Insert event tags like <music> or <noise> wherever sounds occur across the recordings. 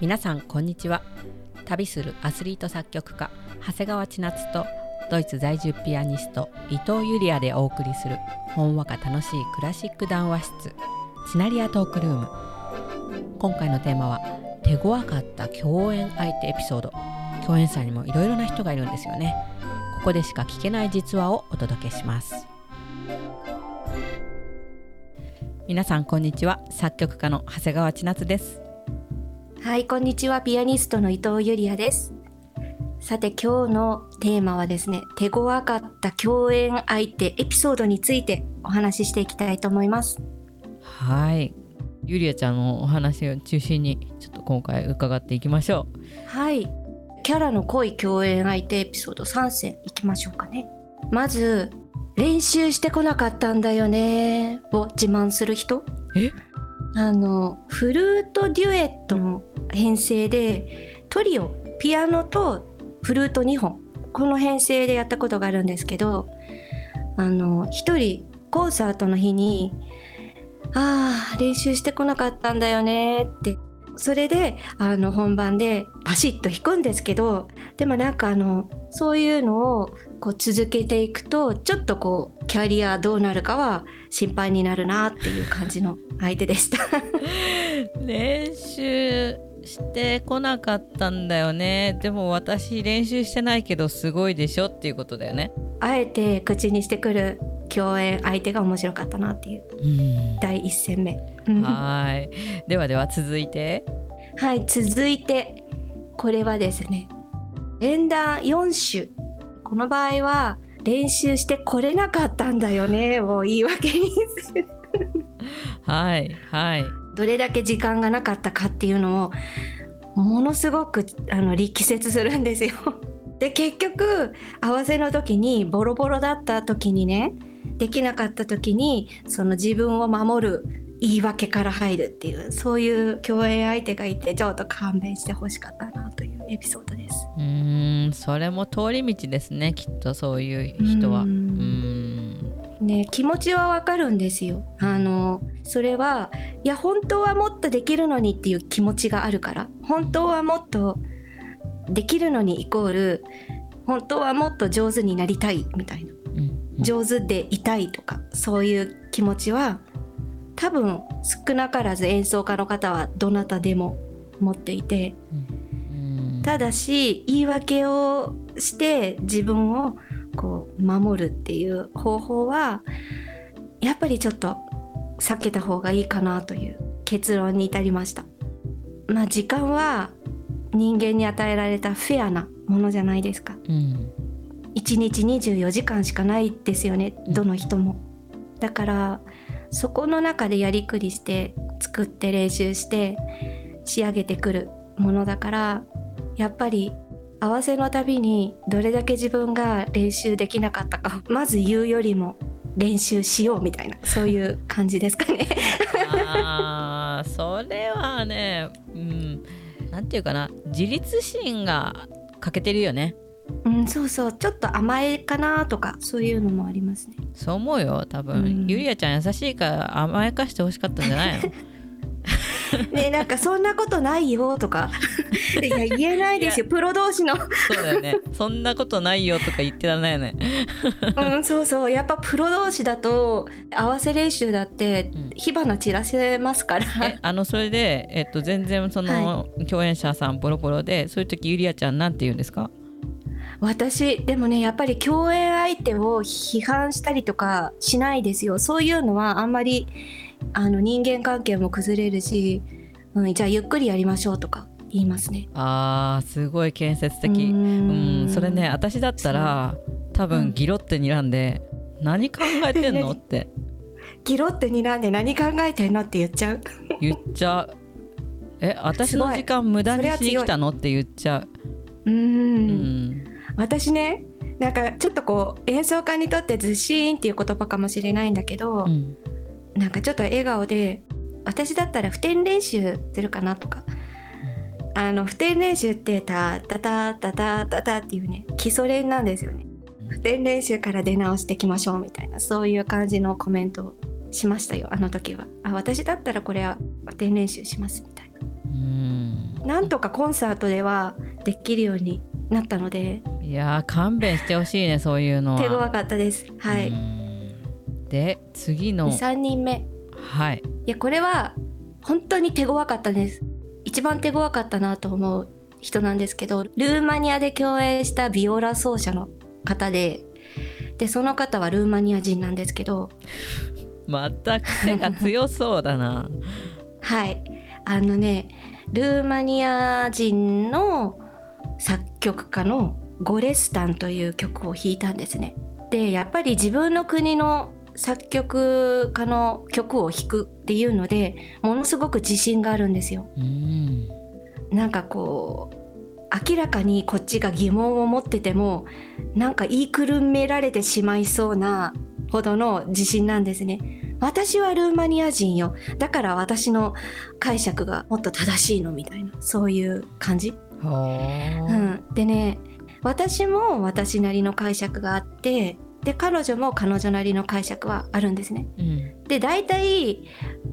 皆さんこんにちは。旅するアスリート作曲家長谷川千夏とドイツ在住ピアニスト伊藤ユリアでお送りするほんわか楽しいクラシック談話室シナリアトークルーム。今回のテーマは手強かった共演相手エピソード。共演者にもいろいろな人がいるんですよね。ここでしか聞けない実話をお届けします。皆さんこんにちは。作曲家の長谷川千夏です。はい、こんにちは。ピアニストの伊藤ゆりやです。さて、今日のテーマはですね、手強かった共演相手エピソードについてお話ししていきたいと思います。はいゆりあちゃんのお話を中心にちょっと今回伺っていきましょはい。キャラの濃い共演相手エピソード3選いきましょうかね。まず、練習してこなかったんだよねを自慢する人。え？あの、フルートデュエットの編成で、トリオ、ピアノとフルート2本、この編成でやったことがあるんですけど、あの、一人コンサートの日に、ああ、練習してこなかったんだよねってそれであの本番でバシッと弾くんですけどでもなんかあのそういうのをこう続けていくとちょっとこうキャリアどうなるかは心配になるなっていう感じの相手でした。<laughs> 練習してこなかったんだよね。でも私練習してないけどすごいでしょっていうことだよね。あえて口にしてくる共演相手が面白かったなっていう。うん。第一戦目。うん。はい。ではでは続いて。はい続いて。これはですね。演談4種。この場合は練習してこれなかったんだよねを言い訳にする。はいはいどれだけ時間がなかったかっていうのをものすごくあの力説するんですよ。<laughs> で結局合わせの時にボロボロだった時にねできなかった時にその自分を守る言い訳から入るっていうそういう共演相手がいてちょっと勘弁してほしかったなというエピソードです。うーんそれも通り道ですねきっとそういう人はうんね気持ちはわかるんですよ。あのそれはいや本当はもっとできるのにっていう気持ちがあるから。本当はもっとできるのにイコール本当はもっと上手になりたいみたいな。うん。上手でいたいとかそういう気持ちは多分少なからず演奏家の方はどなたでも持っていて。うん。ただし言い訳をして自分をこう守るっていう方法はやっぱりちょっと避けた方がいいかなという結論に至りました。まあ時間は人間に与えられたフェアなものじゃないですか。うん1日24時間しかないですよねどの人も。だからそこの中でやりくりして作って練習して仕上げてくるものだからやっぱり合わせのたびにどれだけ自分が練習できなかったかまず言うよりも練習しようみたいなそういう感じですかね。あーそれはねうんなんていうかな自立心が欠けてるよねうん、そうそうちょっと甘えかなとかそういうのもありますね。そう思うよ多分、うんゆりあちゃん優しいから甘やかしてほしかったんじゃないの？<laughs> ねなんかそんなことないよとか。<laughs> いや言えないですよ。プロ同士の。そうだよね。そんなことないよとか言ってらんないよね。<laughs> うん、そうそう。やっぱプロ同士だと合わせ練習だってうん。火花散らせますから、えあのそれで、えっと、全然その、共演者さんボロボロでそういう時ゆりあちゃんなんて言うんですか？私でもねやっぱり共演相手を批判したりとかしないですよ。そういうのはあんまりあの人間関係も崩れるし、うん、じゃあゆっくりやりましょうとか言いますね。あーすごい建設的。ううん。んそれね私だったら多うん。分ギロって睨んで、何考えてんの？<laughs> って。ギロって睨んで何考えてんのって言っちゃう。言っちゃう。え私の時間無駄にしに来たの？って言っちゃう、うん。うん、私ねなんかちょっとこう演奏家にとってずしーんっていう言葉かもしれないんだけど、うんなんかちょっと笑顔で私だったら普天練習するかなとか、あの普天練習ってタタタタタタタっていうね基礎練なんですよね。普天練習から出直していきましょうみたいなそういう感じのコメントをしましたよあの時は。あ私だったらこれは普天練習しますみたいな。うん。なんとかコンサートではできるようになったので。いやー勘弁してほしいねそういうのは。手強かったです。はい。うんで次の。3人目。はい。いやこれは本当に手強かったです。一番手強かったなと思う人なんですけどルーマニアで共演したビオラ奏者の方ででその方はルーマニア人なんですけど。また癖が強そうだな。はい。あのねルーマニア人の作曲家のゴレスタンという曲を弾いたんですね。でやっぱり自分の国の作曲家の曲を弾くっていうのでものすごく自信があるんですよ。うんなんかこう明らかにこっちが疑問を持っててもなんか言いくるめられてしまいそうなほどの自信なんですね。私はルーマニア人よだから私の解釈がもっと正しいのみたいなそういう感じ。ほうーん、でね私も私なりの解釈があってで彼女も彼女なりの解釈はあるんですね。うん。で大体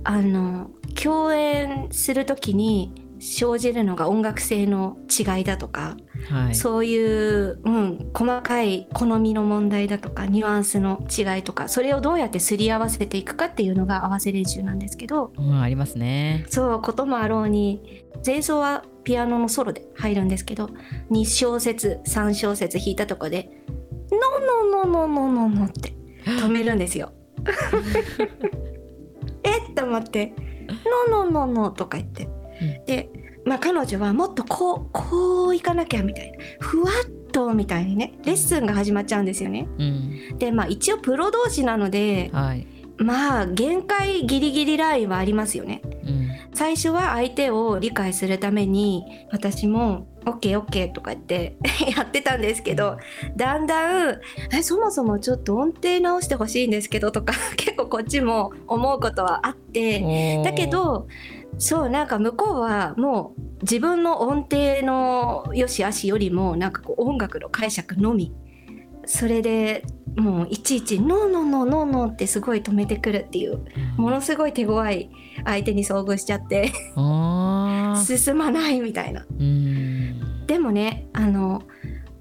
あの共演する時に生じるのが音楽性の違いだとか、はい。そういう、うん、細かい好みの問題だとかニュアンスの違いとかそれをどうやってすり合わせていくかっていうのが合わせ練習なんですけどうん、ありますね。そうこともあろうに前奏はピアノのソロで入るんですけど2小節3小節弾いたとこで「ノノノノノノノ」って。止めるんですよ。<laughs> えっと思って「ノノノノ」とか言って、うん。で、まあ、彼女はもっとこうこういかなきゃみたいな。ふわっとみたいにねレッスンが始まっちゃうんですよね。うん。でまあ一応プロ同士なのではい。まあ限界ギリギリラインはありますよね。うん。最初は相手を理解するために私も OKOK とか言って <laughs> やってたんですけどだんだんえそもそもちょっと音程直してほしいんですけどとか <laughs> 結構こっちも思うことはあってだけどそうなんか向こうはもう自分の音程の良し悪しよりもなんかこう音楽の解釈のみ。それでもういちいち「ノーノーノーノーノー」ってすごい止めてくるっていうものすごい手強い相手に遭遇しちゃって <laughs> 進まないみたいな。うんでもねあの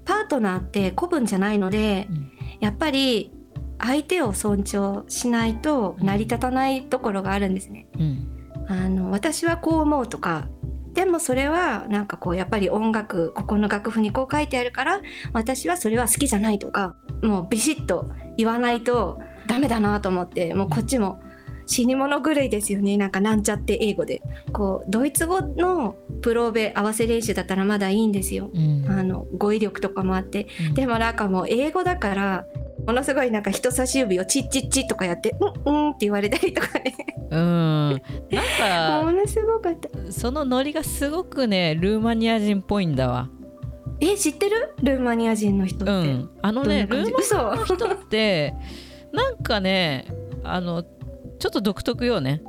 パートナーって古文じゃないのでうん。やっぱり相手を尊重しないと成り立たないところがあるんですね。うん。あの私はこう思うとかでもそれはなんかこうやっぱり音楽ここの楽譜にこう書いてあるから私はそれは好きじゃないとかもうビシッと言わないとダメだなと思ってもうこっちも死に物狂いですよね。なんかなんちゃって英語で。こうドイツ語のプローベ合わせ練習だったらまだいいんですよ。うん。あの語彙力とかもあって。うん。でもなんかもう英語だからものすごいなんか人差し指をチッチッチッとかやってうんうんって言われたりとかね。うん。なんか <laughs> ものすごかった。そのノリがすごくねルーマニア人っぽいんだわ。え知ってる？ルーマニア人の人って、うん。あのねルーマニアの人ってなんかねあのちょっと独特よね。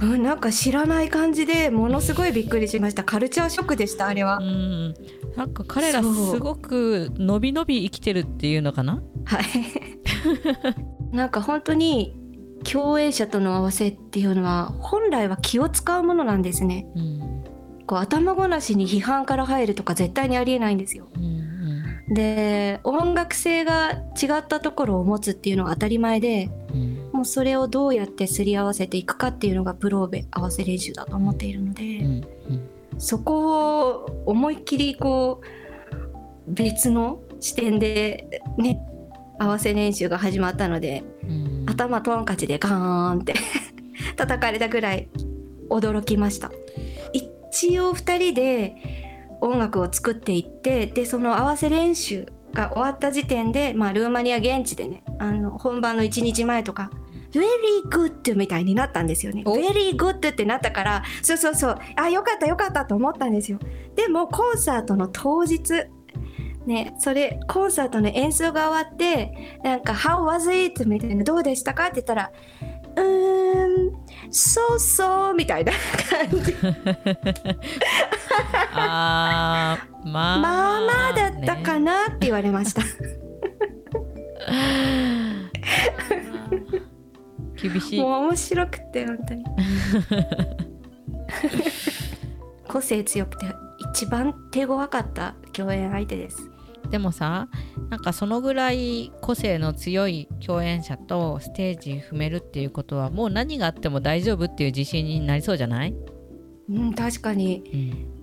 うん、なんか知らない感じでものすごいびっくりしました。カルチャーショックでしたあれは、うん。なんか彼らすごくのびのび生きてるっていうのかな？はい。<laughs> なんか本当に共演者との合わせっていうのは本来は気を使うものなんですね。うん。こう頭ごなしに批判から入るとか絶対にありえないんですよ。うんで音楽性が違ったところを持つっていうのは当たり前で。うんもうそれをどうやってすり合わせていくかっていうのがプローベ合わせ練習だと思っているので、うんうんそこを思いっきりこう別の視点でね合わせ練習が始まったのでうん。頭トンカチでガーンって <laughs> 叩かれたぐらい驚きました。一応2人で音楽を作っていってでその合わせ練習が終わった時点で、まあ、ルーマニア現地でねあの本番の1日前とか Very good みたいになったんですよね。お Very good ってなったからそうそうそうあよかったよかったと思ったんですよ。でもコンサートの当日ね、それコンサートの演奏が終わってなんか「How was it?」みたいな「どうでしたか?」って言ったら「うーんそうそう」みたいな感じ <laughs> あーまあまあまあだったかなって言われました。<laughs> 厳しい。もう面白くて本当に。<laughs> 個性強くて一番手強かった共演相手です。でもさなんかそのぐらい個性の強い共演者とステージ踏めるっていうことはもう何があっても大丈夫っていう自信になりそうじゃない、うん確かに、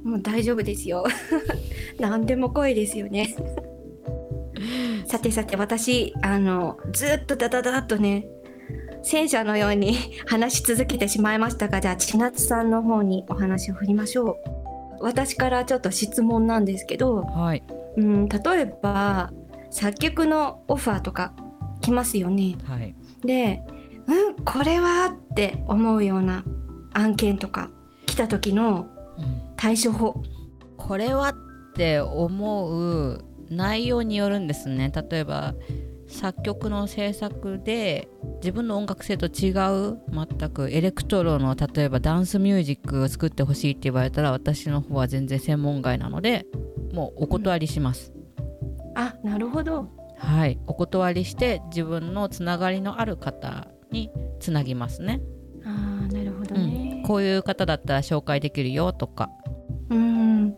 うん、もう大丈夫ですよ。<laughs> 何でも声ですよね。<laughs> さてさて私あのずっとダダダッとね戦車のように <laughs> 話し続けてしまいましたがじゃあ千夏さんの方にお話を振りましょう私からちょっと質問なんですけど、はい、うん、例えば作曲のオファーとか来ますよね。はい、で、うん、これはって思うような案件とか来た時の対処法。うん、これはって思う内容によるんですね。例えば作曲の制作で自分の音楽性と違う全くエレクトロの例えばダンスミュージックを作ってほしいって言われたら私の方は全然専門外なのでもうお断りします。うん、あなるほど。はいお断りして自分のつながりのある方につなぎますね。あなるほどね、うん、こういう方だったら紹介できるよとか。うん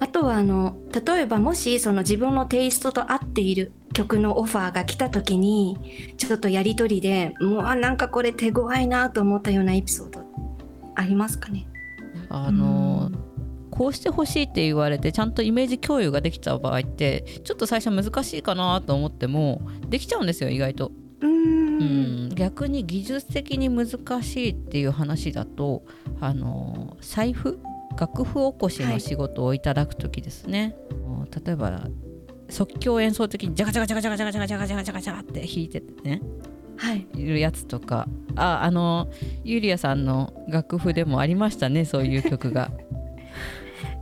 あとはあの例えばもしその自分のテイストと合っている曲のオファーが来た時にちょっとやり取りでもうなんかこれ手強いなと思ったようなエピソードありますかね？あのーこうしてほしいって言われてちゃんとイメージ共有ができた場合ってちょっと最初難しいかなと思ってもできちゃうんですよ意外と。うん。逆に技術的に難しいっていう話だとあの財布？楽譜起こしの仕事をいただく時ですね、はい、例えば即興演奏的にジャカジャカジャカジャカジャカジャカジャカジャカジャカって弾いててねはいいるやつとかああのユリアさんの楽譜でもありましたねそういう曲が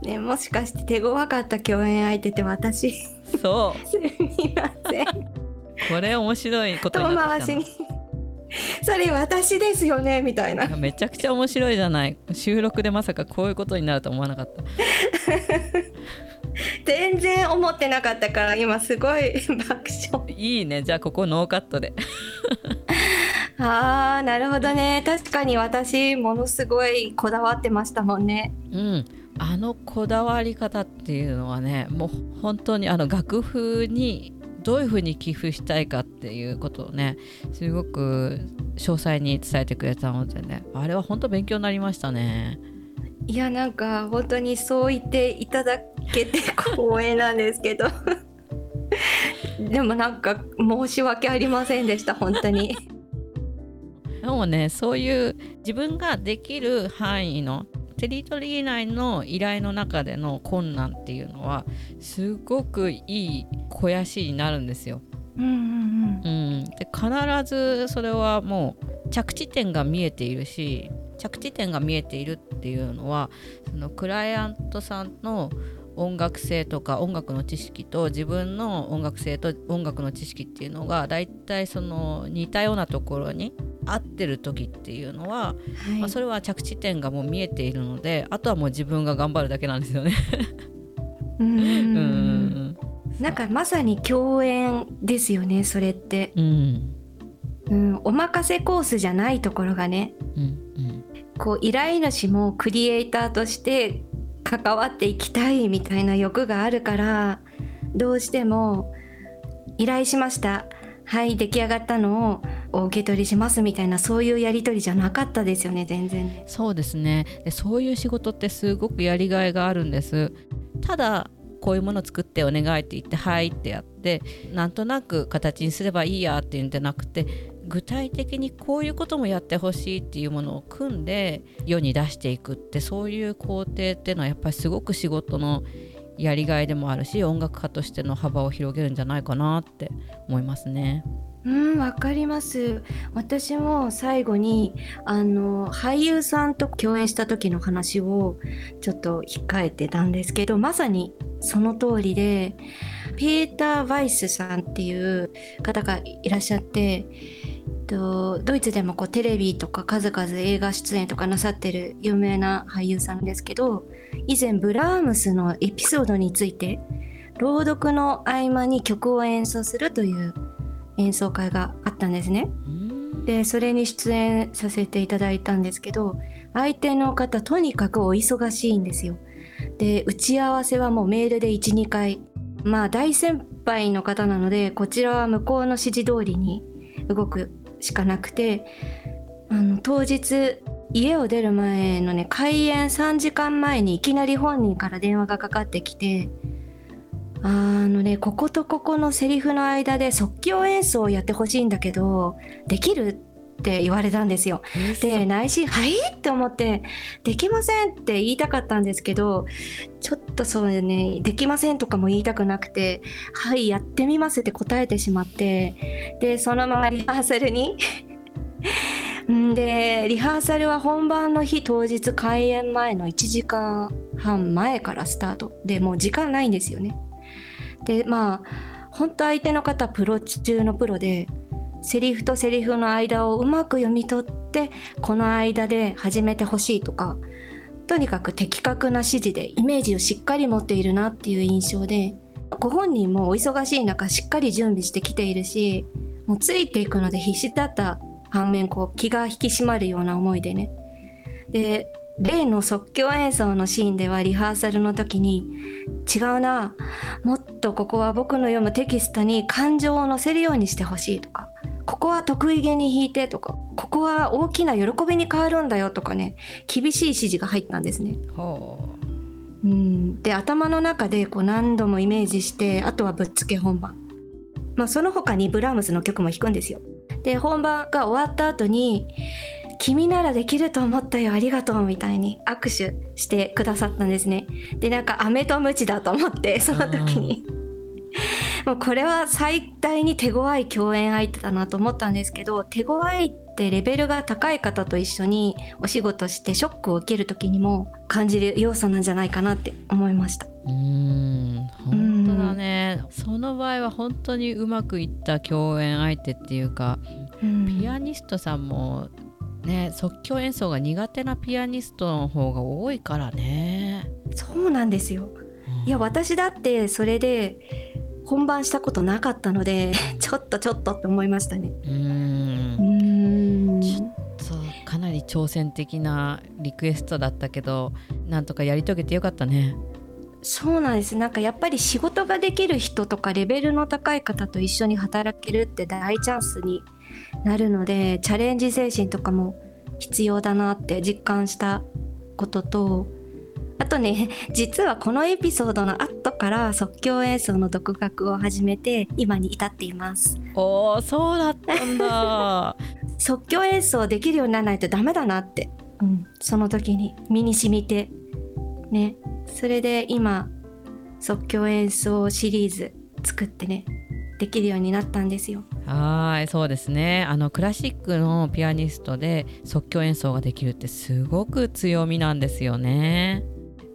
ねもしかして手強かった共演相手って私そうすみませんこれ面白いことになってきたそれ私ですよねみたいなめちゃくちゃ面白いじゃない収録でまさかこういうことになると思わなかった全然思ってなかったから今すごい <laughs> 爆笑。いいね。じゃあここノーカットで。<laughs> あーなるほどね。確かに私ものすごいこだわってましたもんね。うん。あのこだわり方っていうのはねもう本当にあの楽譜にどういうふうに寄付したいかっていうことをねすごく詳細に伝えてくれたのでねあれは本当勉強になりましたね。いやなんか本当にそう言っていただけて光栄なんですけど <laughs> でもなんか申し訳ありませんでした本当に。<laughs> でもねそういう自分ができる範囲のテリトリー内の依頼の中での困難っていうのはすごくいい肥やしになるんですよ。うんうんうんうん、で必ずそれはもう着地点が見えているし着地点が見えているっていうのはそのクライアントさんの音楽性とか音楽の知識と自分の音楽性と音楽の知識っていうのがだいたいその似たようなところに合ってる時っていうのは、はい、まあ、それは着地点がもう見えているのであとはもう自分が頑張るだけなんですよね。うん。なんかまさに共演ですよねそれって、うん、うん、お任せコースじゃないところがね、うんうん、こう依頼主もクリエイターとして関わっていきたいみたいな欲があるからどうしても依頼しました。はい出来上がったのをお受け取りしますみたいなそういうやり取りじゃなかったですよね全然。そうですね。でそういう仕事ってすごくやりがいがあるんです。ただこういうものを作ってお願いって言ってはいってやってなんとなく形にすればいいやっていうんじゃなくて具体的にこういうこともやってほしいっていうものを組んで世に出していくってそういう工程っていうのはやっぱりすごく仕事のやりがいでもあるし音楽家としての幅を広げるんじゃないかなって思いますね。うんわかります私も最後にあの俳優さんと共演した時の話をちょっと控えてたんですけどまさにその通りでピーター・ヴァイスさんっていう方がいらっしゃってとドイツでもこうテレビとか数々映画出演とかなさってる有名な俳優さんですけど以前ブラームスのエピソードについて朗読の合間に曲を演奏するという演奏会があったんですね。でそれに出演させていただいたんですけど相手の方とにかくお忙しいんですよ。で打ち合わせはもうメールで12回まあ大先輩の方なのでこちらは向こうの指示通りに動くしかなくてあの当日家を出る前のね開演3時間前にいきなり本人から電話がかかってきてあのねこことここのセリフの間で即興演奏をやってほしいんだけどできる？って言われたんですよ。で内心「はい?」って思って「できません」って言いたかったんですけどちょっとそうね「できません」とかも言いたくなくて「はいやってみます」って答えてしまってでそのままリハーサルに <laughs> でリハーサルは本番の日当日開演前の1時間半前からスタートでもう時間ないんですよね。でまあ本当相手の方プロ中のプロでセリフとセリフの間をうまく読み取ってこの間で始めてほしいとかとにかく的確な指示でイメージをしっかり持っているなっていう印象でご本人もお忙しい中しっかり準備してきているしもうついていくので必死だった反面こう気が引き締まるような思いでね。で例の即興演奏のシーンではリハーサルの時に違うなもっとここは僕の読むテキストに感情を乗せるようにしてほしいとかここは得意げに弾いてとかここは大きな喜びに変わるんだよとかね厳しい指示が入ったんですね。う。ん、で頭の中でこう何度もイメージしてあとはぶっつけ本番、まあ、その他にブラームスの曲も弾くんですよ。で本番が終わった後に君ならできると思ったよありがとうみたいに握手してくださったんですね。でなんか飴と鞭だと思ってその時に <laughs> もうこれは最大に手強い共演相手だなと思ったんですけど手強いってレベルが高い方と一緒にお仕事してショックを受ける時にも感じる要素なんじゃないかなって思いました。うん。本当だね、その場合は本当にうまくいった共演相手っていうか、ピアニストさんもね即興演奏が苦手なピアニストの方が多いからね。そうなんですよ、いや私だってそれで本番したことなかったので <laughs> ちょっとちょっとって思いましたね。うん。ちょっとかなり挑戦的なリクエストだったけどなんとかやり遂げてよかったね。そうなんです。なんかやっぱり仕事ができる人とかレベルの高い方と一緒に働けるって大チャンスになるのでチャレンジ精神とかも必要だなって実感したこととあとね実はこのエピソードの後から即興演奏の独学を始めて今に至っています。おーそうだったんだ。<laughs> 即興演奏できるようにならないとダメだなって、うん、その時に身に染みてね。それで今即興演奏シリーズ作ってねできるようになったんですよ。はいそうですね。あのクラシックのピアニストで即興演奏ができるってすごく強みなんですよね。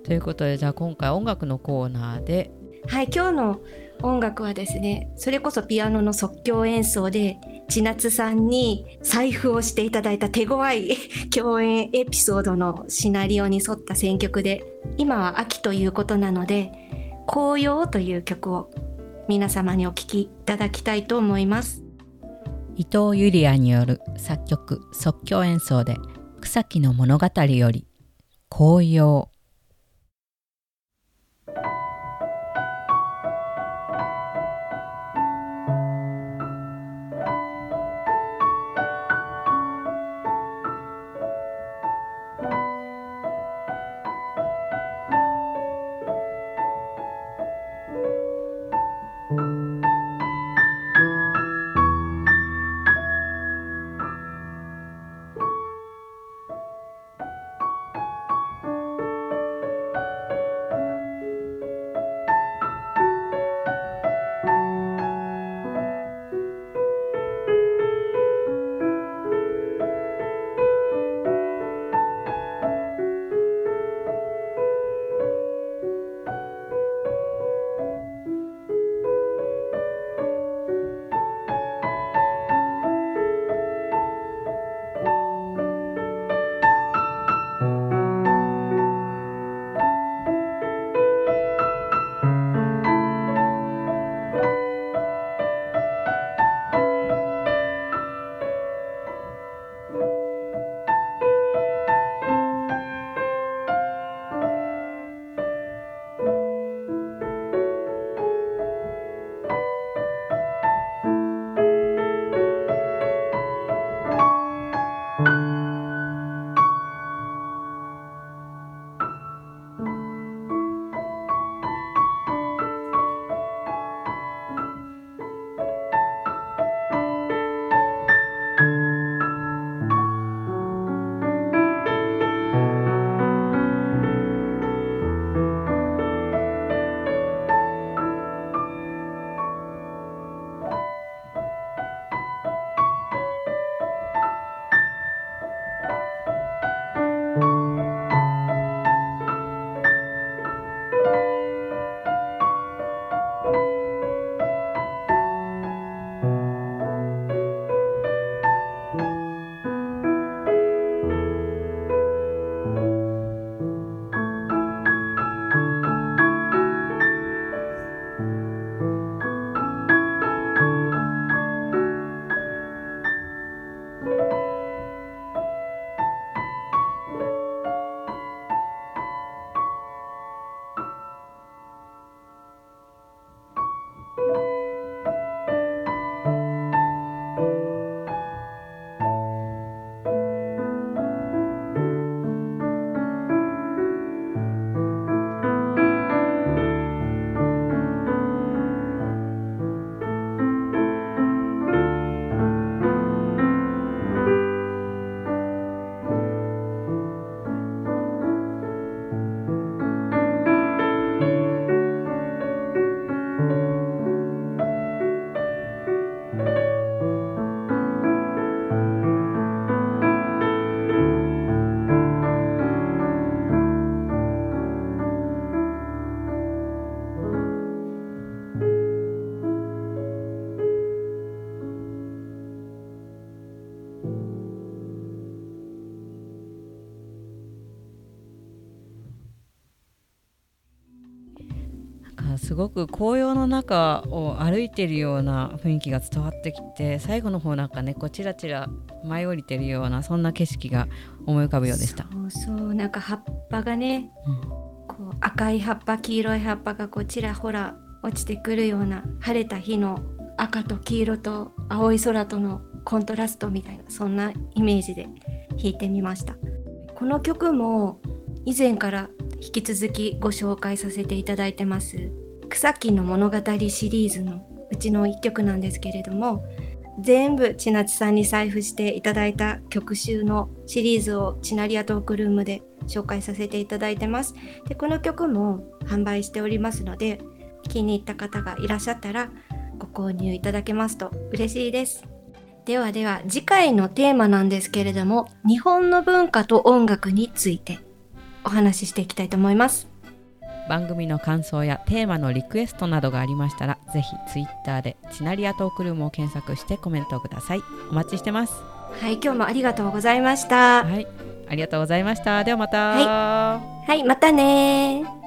ということでじゃあ今回音楽のコーナーで。はい今日の音楽はですねそれこそピアノの即興演奏で千夏さんに財布をしていただいた手強い <laughs> 共演エピソードのシナリオに沿った選曲で今は秋ということなので「紅葉」という曲を皆様にお聴きいただきたいと思います。伊藤ゆりあによる作曲即興演奏で草木の物語より紅葉すごく紅葉の中を歩いてるような雰囲気が伝わってきて最後の方なんかねこうチラチラ舞い降りてるようなそんな景色が思い浮かぶようでした。そうそうなんか葉っぱがね、こう赤い葉っぱ黄色い葉っぱがこうちらほら落ちてくるような晴れた日の赤と黄色と青い空とのコントラストみたいなそんなイメージで弾いてみました。この曲も以前から引き続きご紹介させていただいてます草木の物語シリーズのうちの一曲なんですけれども全部千夏さんに財布していただいた曲集のシリーズをチナリアトークルームで紹介させていただいてます。でこの曲も販売しておりますので気に入った方がいらっしゃったらご購入いただけますと嬉しいです。ではでは次回のテーマなんですけれども日本の文化と音楽についてお話ししていきたいと思います。番組の感想やテーマのリクエストなどがありましたらぜひツイッターでチナリアトークルームを検索してコメントをください。お待ちしてます。はい今日もありがとうございました。はいありがとうございました。ではまた。はい。またね